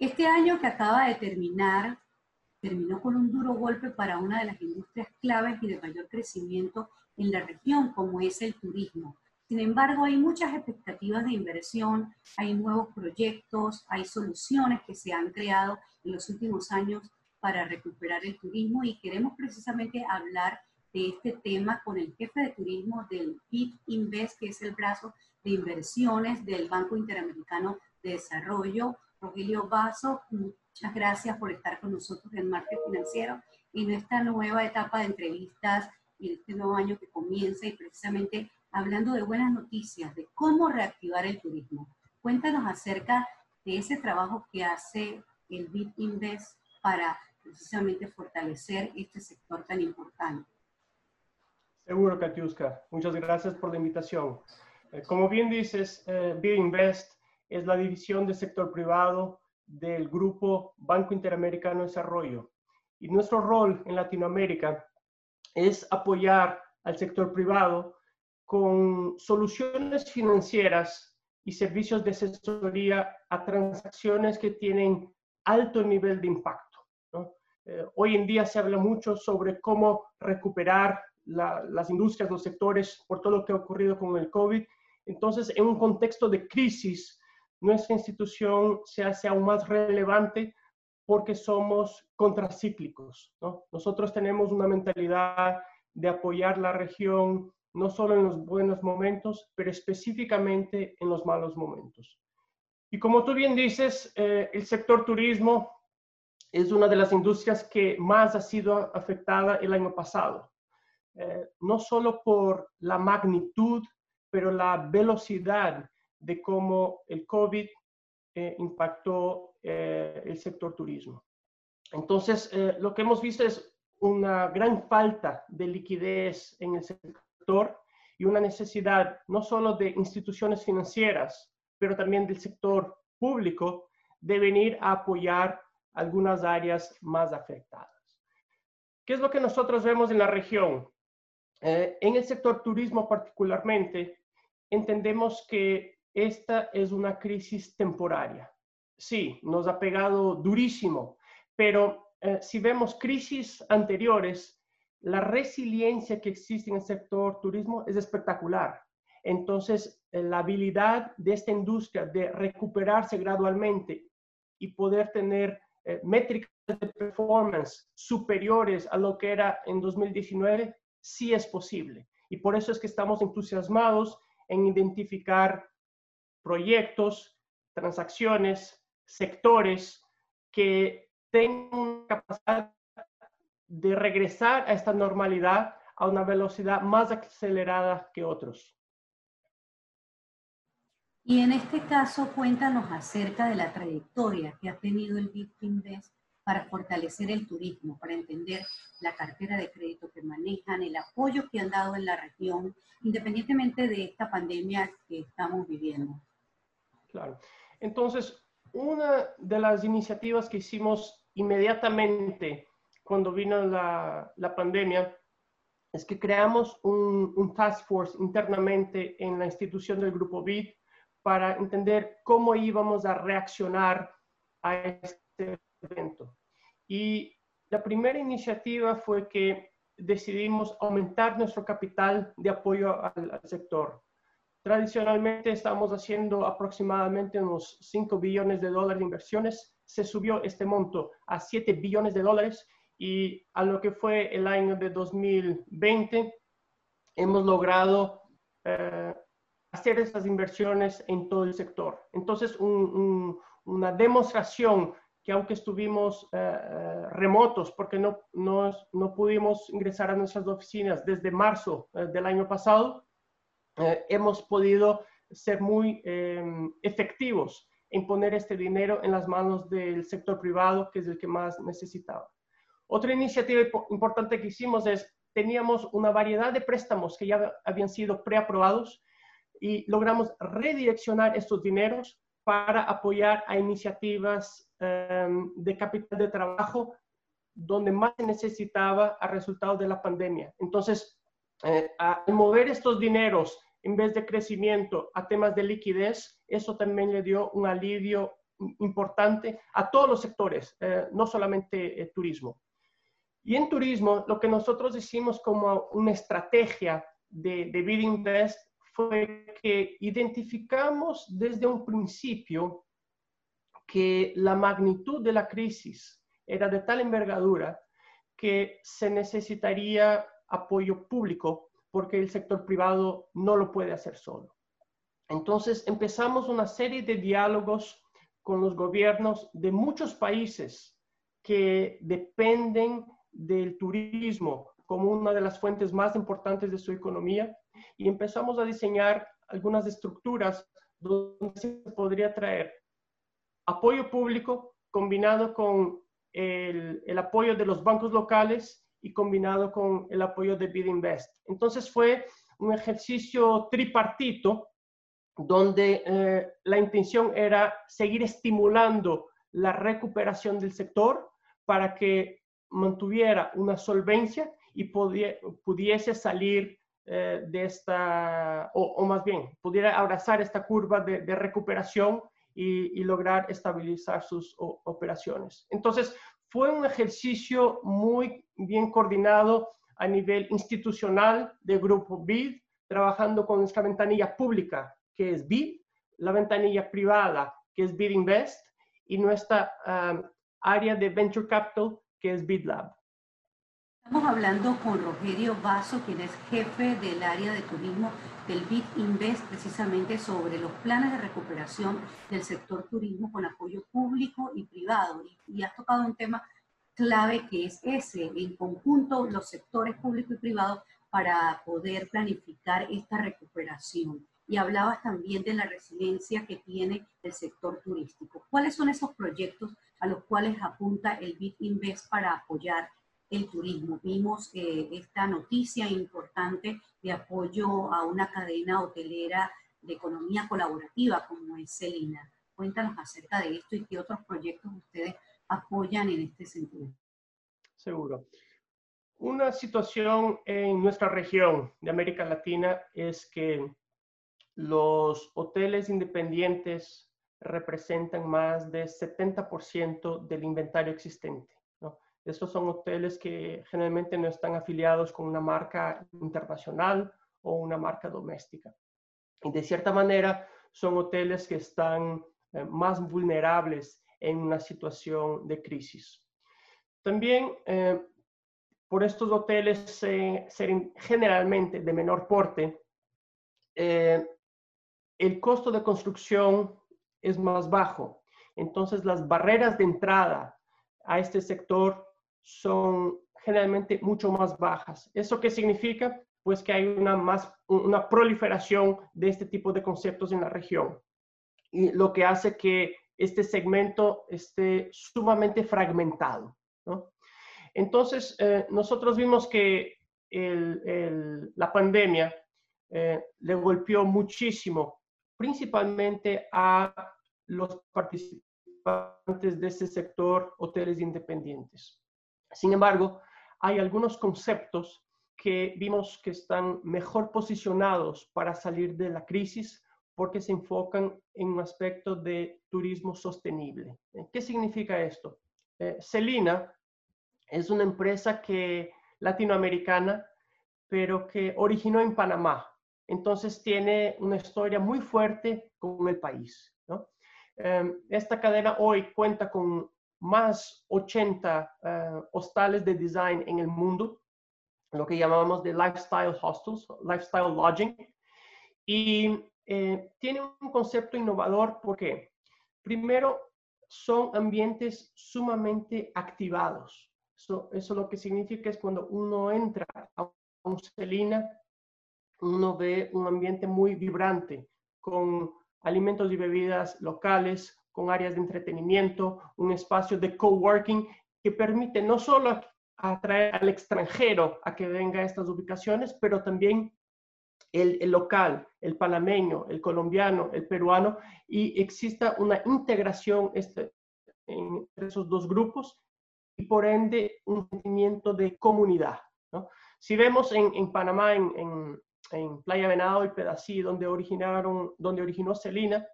Este año que acaba de terminar, terminó con un duro golpe para una de las industrias claves y de mayor crecimiento en la región, como es el turismo. Sin embargo, hay muchas expectativas de inversión, hay nuevos proyectos, hay soluciones que se han creado en los últimos años para recuperar el turismo y queremos precisamente hablar de este tema con el jefe de turismo del BIT Invest, que es el brazo de inversiones del Banco Interamericano de Desarrollo. Rogelio Vaso, muchas gracias por estar con nosotros en Market Financiero en esta nueva etapa de entrevistas y este nuevo año que comienza y precisamente hablando de buenas noticias, de cómo reactivar el turismo. Cuéntanos acerca de ese trabajo que hace el BIT Invest para precisamente fortalecer este sector tan importante. Seguro, Katiuska. Muchas gracias por la invitación. Eh, como bien dices, eh, Invest es la división del sector privado del grupo Banco Interamericano de Desarrollo. Y nuestro rol en Latinoamérica es apoyar al sector privado con soluciones financieras y servicios de asesoría a transacciones que tienen alto nivel de impacto. Eh, hoy en día se habla mucho sobre cómo recuperar las industrias, los sectores, por todo lo que ha ocurrido con el COVID. Entonces, en un contexto de crisis, nuestra institución se hace aún más relevante porque somos contracíclicos. Nosotros tenemos una mentalidad de apoyar la región no solo en los buenos momentos, pero específicamente en los malos momentos. Y como tú bien dices, eh, el sector turismo es una de las industrias que más ha sido afectada el año pasado. Eh, no solo por la magnitud, pero la velocidad de cómo el COVID eh, impactó eh, el sector turismo. Entonces, lo que hemos visto es una gran falta de liquidez en el sector y una necesidad no solo de instituciones financieras, pero también del sector público de venir a apoyar algunas áreas más afectadas. ¿Qué es lo que nosotros vemos en la región? Eh, en el sector turismo particularmente, entendemos que esta es una crisis temporaria. Sí, nos ha pegado durísimo, pero eh, si vemos crisis anteriores, la resiliencia que existe en el sector turismo es espectacular. Entonces, eh, la habilidad de esta industria de recuperarse gradualmente y poder tener eh, métricas de performance superiores a lo que era en 2019, sí es posible. Y por eso es que estamos entusiasmados en identificar proyectos, transacciones, sectores que tengan capacidad de regresar a esta normalidad a una velocidad más acelerada que otros. Y en este caso, cuéntanos acerca de la trayectoria que ha tenido el Invest para fortalecer el turismo, para entender la cartera de crédito que manejan, el apoyo que han dado en la región, independientemente de esta pandemia que estamos viviendo. Claro. Entonces, una de las iniciativas que hicimos inmediatamente cuando vino la, la pandemia es que creamos un, un, task force internamente en la institución del Grupo BID para entender cómo íbamos a reaccionar a este evento. Y la primera iniciativa fue que decidimos aumentar nuestro capital de apoyo al, sector. Tradicionalmente estamos haciendo aproximadamente unos 5 billones de dólares de inversiones. Se subió este monto a 7 billones de dólares y a lo que fue el año de 2020 hemos logrado eh, hacer estas inversiones en todo el sector. Entonces, una demostración que aunque estuvimos eh, eh, remotos porque no, no, no, pudimos ingresar a nuestras oficinas desde marzo eh, del año pasado, hemos podido ser muy em, efectivos en poner este dinero en las manos del sector privado, que es el que más necesitaba. Otra iniciativa importante que hicimos es, teníamos una variedad de préstamos que ya habían sido preaprobados y logramos redireccionar estos dineros para apoyar a iniciativas em, de capital de trabajo donde más se necesitaba a resultado de la pandemia. Entonces, eh, mover estos dineros en vez de crecimiento a temas de liquidez, eso también le dio un alivio importante a todos los sectores, eh, no solamente eh, turismo. Y en turismo, lo que nosotros hicimos como una estrategia de, de Bid Invest fue que identificamos desde un principio que la magnitud de la crisis era de tal envergadura que se necesitaría apoyo público porque el sector privado no lo puede hacer solo. Entonces empezamos una serie de diálogos con los gobiernos de muchos países que dependen del turismo como una de las fuentes más importantes de su economía y empezamos a diseñar algunas estructuras donde se podría traer apoyo público combinado con el, apoyo de los bancos locales y combinado con el apoyo de Bid Invest. Entonces fue un ejercicio tripartito donde eh, la intención era seguir estimulando la recuperación del sector para que mantuviera una solvencia y pudiese salir eh, de esta, o, más bien, pudiera abrazar esta curva de, de recuperación y, lograr estabilizar sus operaciones. Entonces, fue un ejercicio muy bien coordinado a nivel institucional del grupo BID, trabajando con esta ventanilla pública, que es BID, la ventanilla privada, que es BID Invest, y nuestra um, área de Venture Capital, que es BID Lab. Estamos hablando con Rogerio Vaso, quien es jefe del área de turismo del BIT Invest, precisamente sobre los planes de recuperación del sector turismo con apoyo público y privado. Y, has tocado un tema clave que es ese, en conjunto los sectores público y privado para poder planificar esta recuperación. Y hablabas también de la resiliencia que tiene el sector turístico. ¿Cuáles son esos proyectos a los cuales apunta el BIT Invest para apoyar el turismo. Vimos eh, esta noticia importante de apoyo a una cadena hotelera de economía colaborativa como es Celina. Cuéntanos acerca de esto y qué otros proyectos ustedes apoyan en este sentido. Seguro. Una situación en nuestra región de América Latina es que los hoteles independientes representan más del 70% del inventario existente. Estos son hoteles que generalmente no están afiliados con una marca internacional o una marca doméstica. Y de cierta manera son hoteles que están eh, más vulnerables en una situación de crisis. También eh, por estos hoteles ser generalmente de menor porte, eh, el costo de construcción es más bajo. Entonces las barreras de entrada a este sector son generalmente mucho más bajas. ¿Eso qué significa? Pues que hay una, más, una proliferación de este tipo de conceptos en la región. Y lo que hace que este segmento esté sumamente fragmentado. Entonces, eh, nosotros vimos que la pandemia eh, le golpeó muchísimo, principalmente a los participantes de este sector, hoteles independientes. Sin embargo, hay algunos conceptos que vimos que están mejor posicionados para salir de la crisis porque se enfocan en un aspecto de turismo sostenible. Eh, ¿Qué significa esto? Eh, es una empresa que, latinoamericana, pero que originó en Panamá. Entonces tiene una historia muy fuerte con el país. Eh, esta cadena hoy cuenta con más 80 eh, hostales de design en el mundo, lo que llamamos de lifestyle hostels, lifestyle lodging. Y eh, tiene un concepto innovador porque, primero, son ambientes sumamente activados. Eso, eso lo que significa es cuando uno entra a un Celina, uno ve un ambiente muy vibrante, con alimentos y bebidas locales, con áreas de entretenimiento, un espacio de coworking que permite no solo atraer al extranjero a que venga a estas ubicaciones, pero también el, local, el panameño, el colombiano, el peruano, y exista una integración este, entre esos dos grupos y por ende un sentimiento de comunidad. Si vemos en, Panamá, en, Playa Venado y Pedací, donde, originaron, donde originó Celina,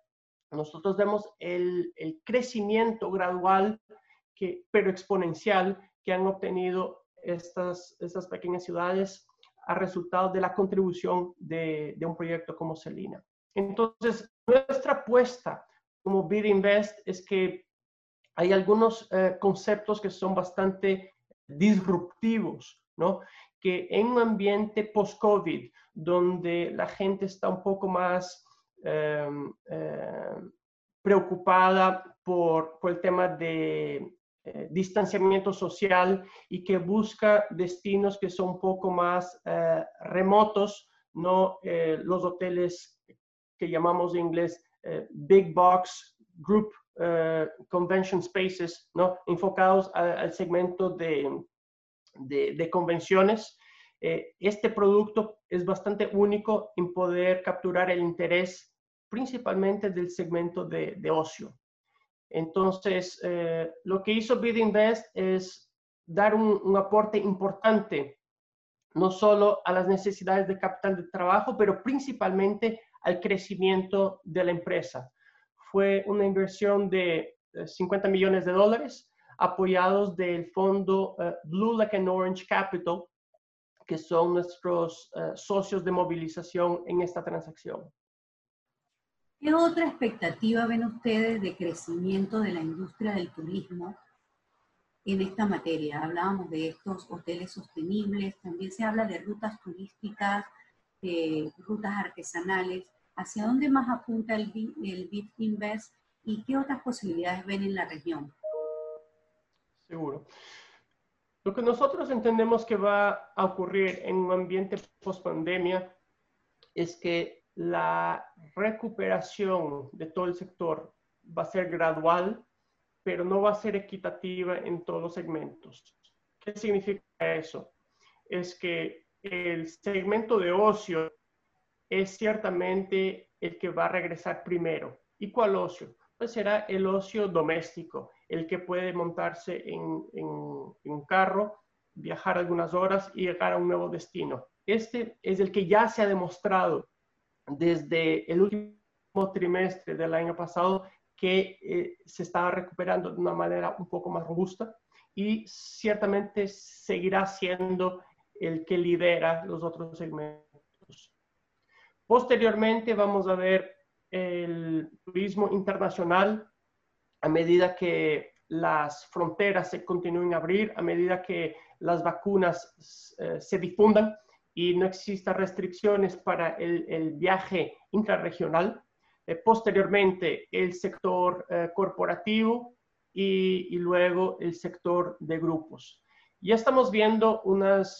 nosotros vemos el, el crecimiento gradual, que, pero exponencial, que han obtenido estas, estas pequeñas ciudades a resultado de la contribución de, de un proyecto como Celina. Entonces, nuestra apuesta como Bid Invest es que hay algunos eh, conceptos que son bastante disruptivos, ¿no? Que en un ambiente post-COVID, donde la gente está un poco más em, em, preocupada por, por, el tema de eh, distanciamiento social y que busca destinos que son un poco más eh, remotos, no los hoteles que llamamos en inglés big box group eh, convention spaces, ¿no? enfocados al segmento de, de, convenciones. Eh, este producto es bastante único en poder capturar el interés principalmente del segmento de, de ocio. Entonces, eh, lo que hizo BidInvest es dar un, un aporte importante no solo a las necesidades de capital de trabajo, pero principalmente al crecimiento de la empresa fue una inversión de 50 eh, millones de dólares apoyados del fondo eh, Blue Like and Orange Capital, que son nuestros socios de movilización en esta transacción. ¿Qué otra expectativa ven ustedes de crecimiento de la industria del turismo en esta materia? Hablábamos de estos hoteles sostenibles, también se habla de rutas turísticas, rutas artesanales. ¿Hacia dónde más apunta el, el Invest y qué otras posibilidades ven en la región? Seguro. Lo que nosotros entendemos que va a ocurrir en un ambiente post-pandemia es que la recuperación de todo el sector va a ser gradual, pero no va a ser equitativa en todos los segmentos. ¿Qué significa eso? Es que el segmento de ocio es ciertamente el que va a regresar primero. ¿Y cuál ocio? Pues será el ocio doméstico, el que puede montarse en, un carro, viajar algunas horas y llegar a un nuevo destino. Este es el que ya se ha demostrado desde el último trimestre del año pasado que eh, se estaba recuperando de una manera un poco más robusta y ciertamente seguirá siendo el que lidera los otros segmentos. Posteriormente vamos a ver el turismo internacional a medida que las fronteras se continúen a abrir, a medida que las vacunas eh, se difundan y no existan restricciones para el, viaje intrarregional. Eh, posteriormente, el sector eh, corporativo y, y, luego el sector de grupos. Ya estamos viendo unas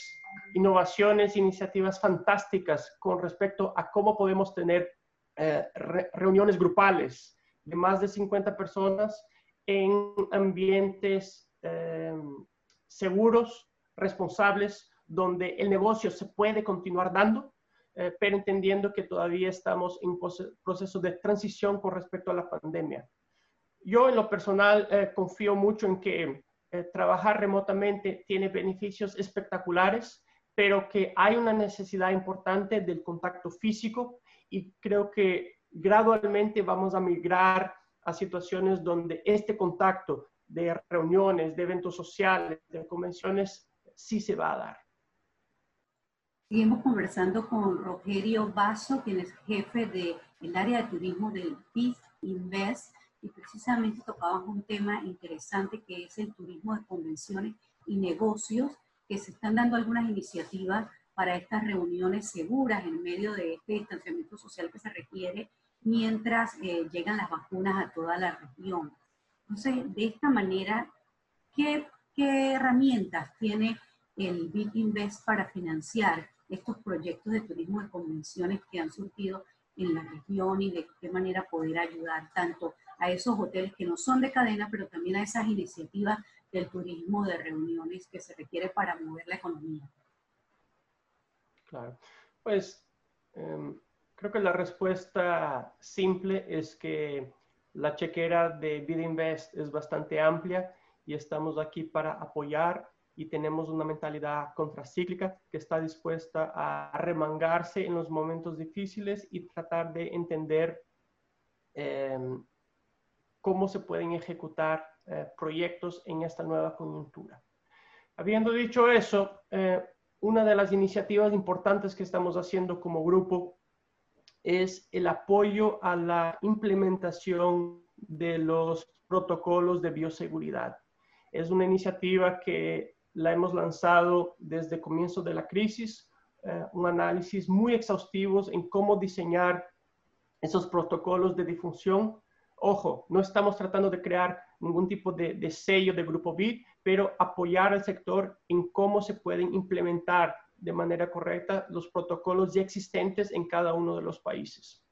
innovaciones, iniciativas fantásticas con respecto a cómo podemos tener eh, reuniones grupales de más de 50 personas en ambientes em, seguros, responsables, donde el negocio se puede continuar dando, eh, pero entendiendo que todavía estamos en proceso de transición con respecto a la pandemia. Yo en lo personal eh, confío mucho en que trabajar remotamente tiene beneficios espectaculares pero que hay una necesidad importante del contacto físico y creo que gradualmente vamos a migrar a situaciones donde este contacto de reuniones, de eventos sociales, de convenciones, sí se va a dar. Seguimos conversando con Rogerio Basso, quien es jefe del área de turismo del BIF Invest, y precisamente tocábamos un tema interesante que es el turismo de convenciones y negocios que se están dando algunas iniciativas para estas reuniones seguras en medio de este distanciamiento social que se requiere mientras eh, llegan las vacunas a toda la región. Entonces, de esta manera, ¿qué, qué herramientas tiene el Big Invest para financiar estos proyectos de turismo de convenciones que han surgido en la región y de qué manera poder ayudar tanto a esos hoteles que no son de cadena, pero también a esas iniciativas del turismo de reuniones que se requiere para mover la economía? Claro, pues em, creo que la respuesta simple es que la chequera de BidInvest es bastante amplia y estamos aquí para apoyar y tenemos una mentalidad contracíclica que está dispuesta a remangarse en los momentos difíciles y tratar de entender em, cómo se pueden ejecutar eh, proyectos en esta nueva coyuntura. Habiendo dicho eso, eh, una de las iniciativas importantes que estamos haciendo como grupo es el apoyo a la implementación de los protocolos de bioseguridad. Es una iniciativa que la hemos lanzado desde el comienzo de la crisis, eh, un análisis muy exhaustivo en cómo diseñar esos protocolos de difusión. Ojo, no estamos tratando de crear ningún tipo de, sello de grupo BID, pero apoyar al sector en cómo se pueden implementar de manera correcta los protocolos ya existentes en cada uno de los países.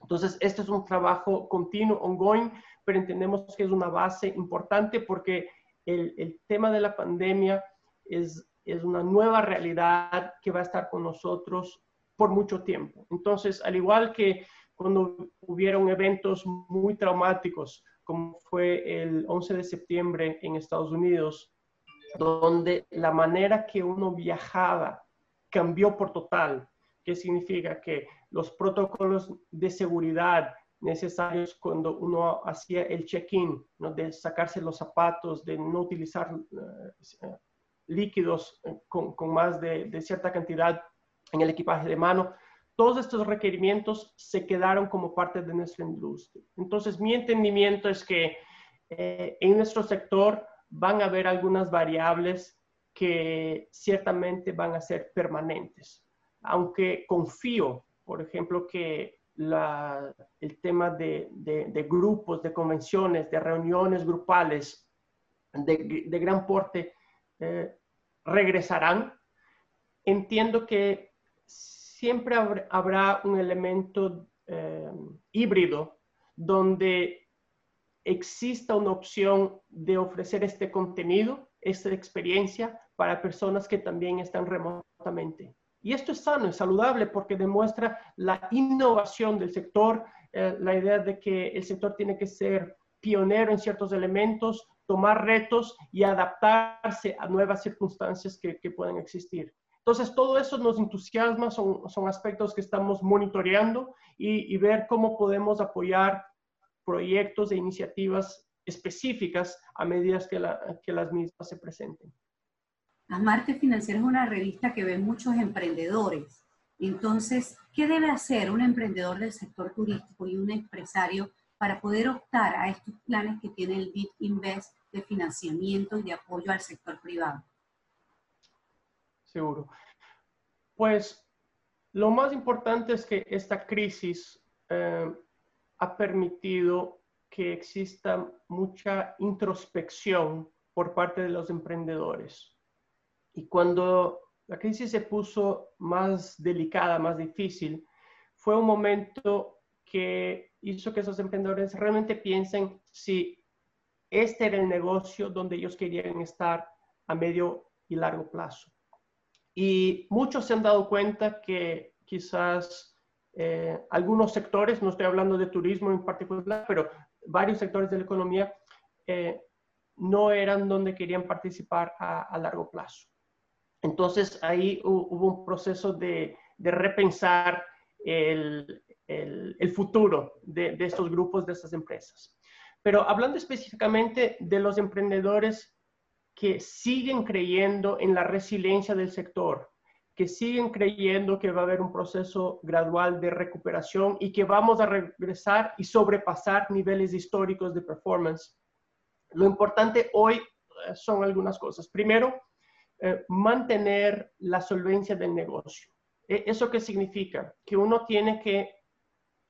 Entonces, este es un trabajo continuo, ongoing, pero entendemos que es una base importante porque el, tema de la pandemia es, es una nueva realidad que va a estar con nosotros por mucho tiempo. Entonces, al igual que cuando hubieron eventos muy traumáticos, como fue el 11 de septiembre en Estados Unidos, donde la manera que uno viajaba cambió por total, que significa que los protocolos de seguridad necesarios cuando uno hacía el check-in, ¿no? de sacarse los zapatos, de no utilizar eh, líquidos eh, con, con más de, de, cierta cantidad en el equipaje de mano, todos estos requerimientos se quedaron como parte de nuestra industria. Entonces, mi entendimiento es que eh, en nuestro sector van a haber algunas variables que ciertamente van a ser permanentes, aunque confío, por ejemplo, que la, el tema de, de, grupos, de convenciones, de reuniones grupales de, de gran porte eh, regresarán. Entiendo que siempre habrá un elemento eh, híbrido donde exista una opción de ofrecer este contenido, esta experiencia para personas que también están remotamente. Y esto es sano, es saludable porque demuestra la innovación del sector, eh, la idea de que el sector tiene que ser pionero en ciertos elementos, tomar retos y adaptarse a nuevas circunstancias que, que pueden existir. Entonces, todo eso nos entusiasma, son, aspectos que estamos monitoreando y, ver cómo podemos apoyar proyectos e iniciativas específicas a medida que las mismas se presenten. Amarte Financiera es una revista que ve muchos emprendedores. Entonces, ¿qué debe hacer un emprendedor del sector turístico y un empresario para poder optar a estos planes que tiene el BIT Invest de financiamiento y de apoyo al sector privado? Seguro. Pues lo más importante es que esta crisis eh, ha permitido que exista mucha introspección por parte de los emprendedores. Y cuando la crisis se puso más delicada, más difícil, fue un momento que hizo que esos emprendedores realmente piensen si este era el negocio donde ellos querían estar a medio y largo plazo. Y muchos se han dado cuenta que quizás eh, algunos sectores, no estoy hablando de turismo en particular, pero varios sectores de la economía eh, no eran donde querían participar a, largo plazo. Entonces ahí hubo un proceso de, repensar el, futuro de, de, estos grupos, de estas empresas. Pero hablando específicamente de los emprendedores que siguen creyendo en la resiliencia del sector, que siguen creyendo que va a haber un proceso gradual de recuperación y que vamos a regresar y sobrepasar niveles históricos de performance. Lo importante hoy eh, son algunas cosas. Primero, eh, mantener la solvencia del negocio. E, ¿Eso qué significa? Que uno tiene que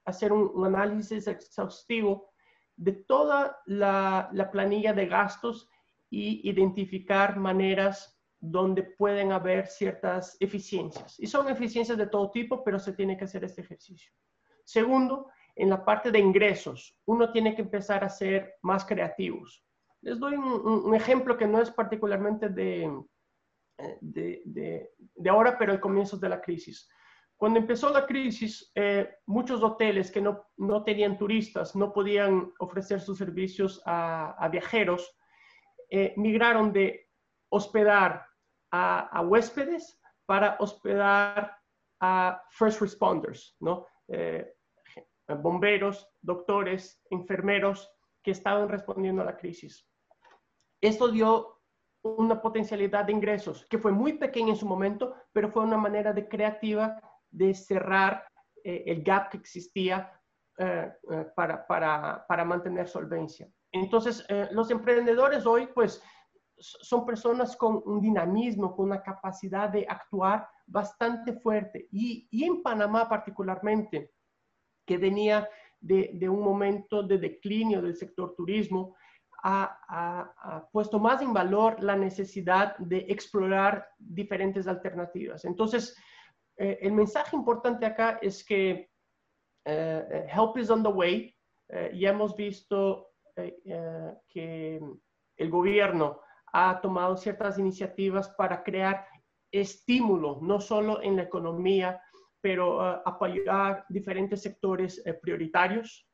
hacer un, análisis exhaustivo de toda la, la planilla de gastos y identificar maneras donde pueden haber ciertas eficiencias. Y son eficiencias de todo tipo, pero se tiene que hacer este ejercicio. Segundo, en la parte de ingresos, uno tiene que empezar a ser más creativos. Les doy un, ejemplo que no es particularmente de, de, de, ahora, pero al comienzo de la crisis. Cuando empezó la crisis, eh, muchos hoteles que no, no, tenían turistas no podían ofrecer sus servicios a, viajeros eh, migraron de hospedar a, huéspedes para hospedar a first responders, ¿no? Eh, bomberos, doctores, enfermeros que estaban respondiendo a la crisis. Esto dio una potencialidad de ingresos que fue muy pequeña en su momento, pero fue una manera de creativa de cerrar eh, el gap que existía eh, eh, para, para, para, mantener solvencia. Entonces, los emprendedores hoy, pues, son personas con un dinamismo, con una capacidad de actuar bastante fuerte. Y, y en Panamá particularmente, que venía de, de, un momento de declinio del sector turismo, ha, puesto más en valor la necesidad de explorar diferentes alternativas. Entonces, eh, el mensaje importante acá es que eh, help is on the way. Eh, ya hemos visto que el gobierno ha tomado ciertas iniciativas para crear estímulo, no solo en la economía, pero apoyar diferentes sectores prioritarios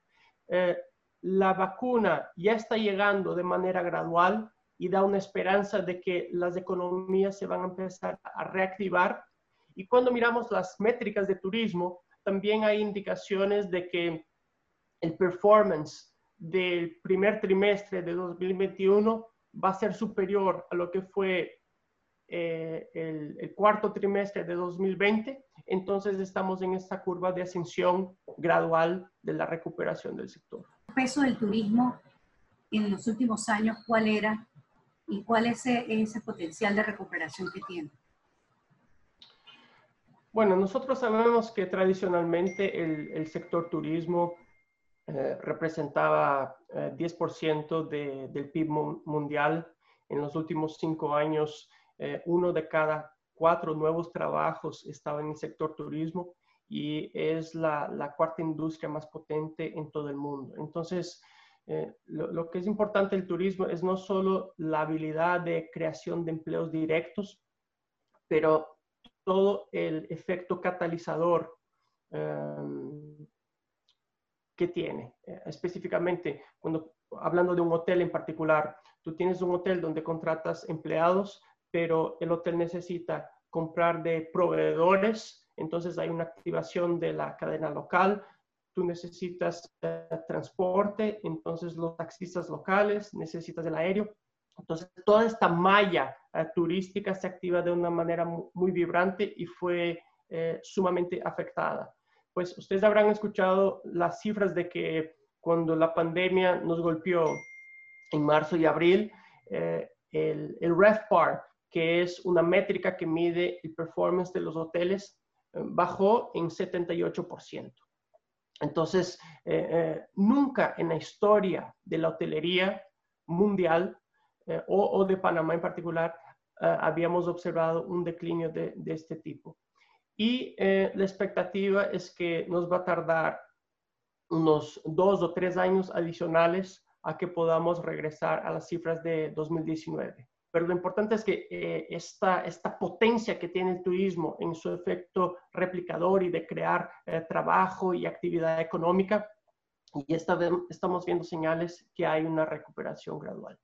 la vacuna ya está llegando de manera gradual y da una esperanza de que las economías se van a empezar a reactivar. Y cuando miramos las métricas de turismo, también hay indicaciones de que el performance del primer trimestre de 2021 va a ser superior a lo que fue eh, el, el, cuarto trimestre de 2020. Entonces estamos en esta curva de ascensión gradual de la recuperación del sector peso del turismo en los últimos años, cuál era y cuál es ese, potencial de recuperación que tiene? Bueno, nosotros sabemos que tradicionalmente el, sector turismo eh, representaba 10% eh, del PIB mundial. En los últimos cinco años, eh, uno de cada cuatro nuevos trabajos estaba en el sector turismo y es la, cuarta industria más potente en todo el mundo. Entonces, eh, lo, que es importante del turismo es no solo la habilidad de creación de empleos directos, pero todo el efecto catalizador em, que tiene. Eh, específicamente, cuando hablando de un hotel en particular, tú tienes un hotel donde contratas empleados, pero el hotel necesita comprar de proveedores entonces hay una activación de la cadena local, tú necesitas eh, transporte, entonces los taxistas locales, necesitas el aéreo. Entonces toda esta malla eh, turística se activa de una manera muy, vibrante y fue eh, sumamente afectada. Pues ustedes habrán escuchado las cifras de que cuando la pandemia nos golpeó en marzo y abril, el, el REFPAR, que es una métrica que mide el performance de los hoteles, bajó en 78%. Entonces, eh, eh, nunca en la historia de la hotelería mundial eh, o, de Panamá en particular habíamos observado un declinio de, de este tipo. Y la expectativa es que nos va a tardar unos dos o tres años adicionales a que podamos regresar a las cifras de 2019 pero lo importante es que eh, esta, esta potencia que tiene el turismo en su efecto replicador y de crear eh, trabajo y actividad económica, y esta, estamos viendo señales que hay una recuperación gradual.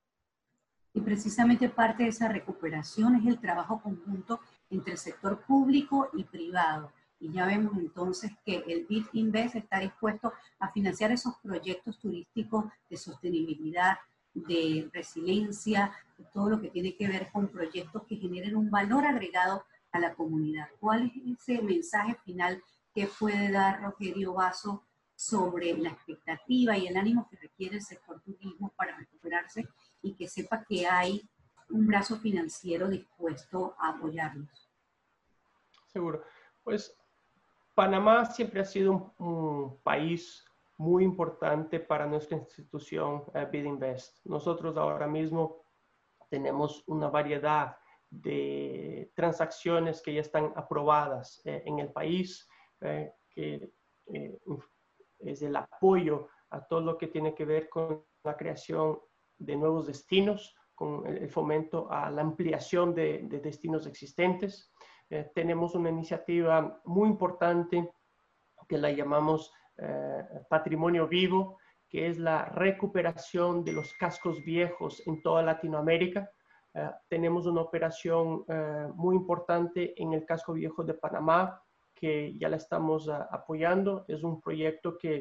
Y precisamente parte de esa recuperación es el trabajo conjunto entre el sector público y privado. Y ya vemos entonces que el BID Invest está dispuesto a financiar esos proyectos turísticos de sostenibilidad, de resiliencia, todo lo que tiene que ver con proyectos que generen un valor agregado a la comunidad. ¿Cuál es ese mensaje final que puede dar Rogerio Vaso sobre la expectativa y el ánimo que requiere el sector turismo para recuperarse y que sepa que hay un brazo financiero dispuesto a apoyarlos? Seguro. Pues Panamá siempre ha sido un país muy importante para nuestra institución uh, Invest. Nosotros ahora mismo tenemos una variedad de transacciones que ya están aprobadas eh, en el país, eh, que eh, es el apoyo a todo lo que tiene que ver con la creación de nuevos destinos, con el, fomento a la ampliación de, de destinos existentes. tenemos una iniciativa muy importante que la llamamos eh, patrimonio vivo, que es la recuperación de los cascos viejos en toda Latinoamérica. Eh, tenemos una operación eh, muy importante en el casco viejo de Panamá, que ya la estamos apoyando. Es un proyecto que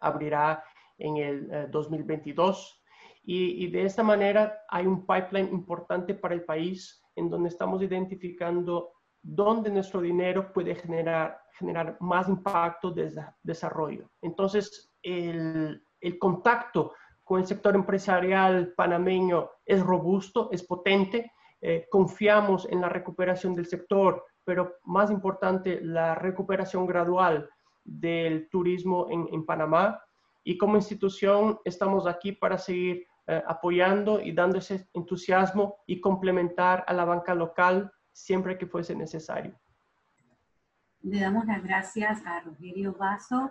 abrirá en el 2022. Y, y, de esta manera hay un pipeline importante para el país en donde estamos identificando dónde nuestro dinero puede generar, generar más impacto de desarrollo. Entonces, el, el contacto con el sector empresarial panameño es robusto, es potente. Eh, confiamos en la recuperación del sector, pero más importante, la recuperación gradual del turismo en, en Panamá. Y como institución estamos aquí para seguir eh, apoyando y dando ese entusiasmo y complementar a la banca local siempre que fuese necesario. Le damos las gracias a Rogerio Vaso,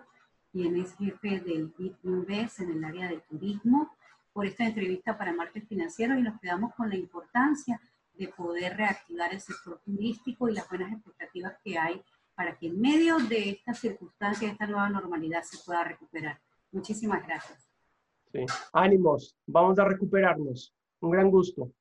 quien es jefe del BIT en el área de turismo, por esta entrevista para Martes Financiero y nos quedamos con la importancia de poder reactivar el sector turístico y las buenas expectativas que hay para que en medio de estas circunstancias, esta nueva normalidad se pueda recuperar. Muchísimas gracias. Sí. Ánimos, vamos a recuperarnos. Un gran gusto.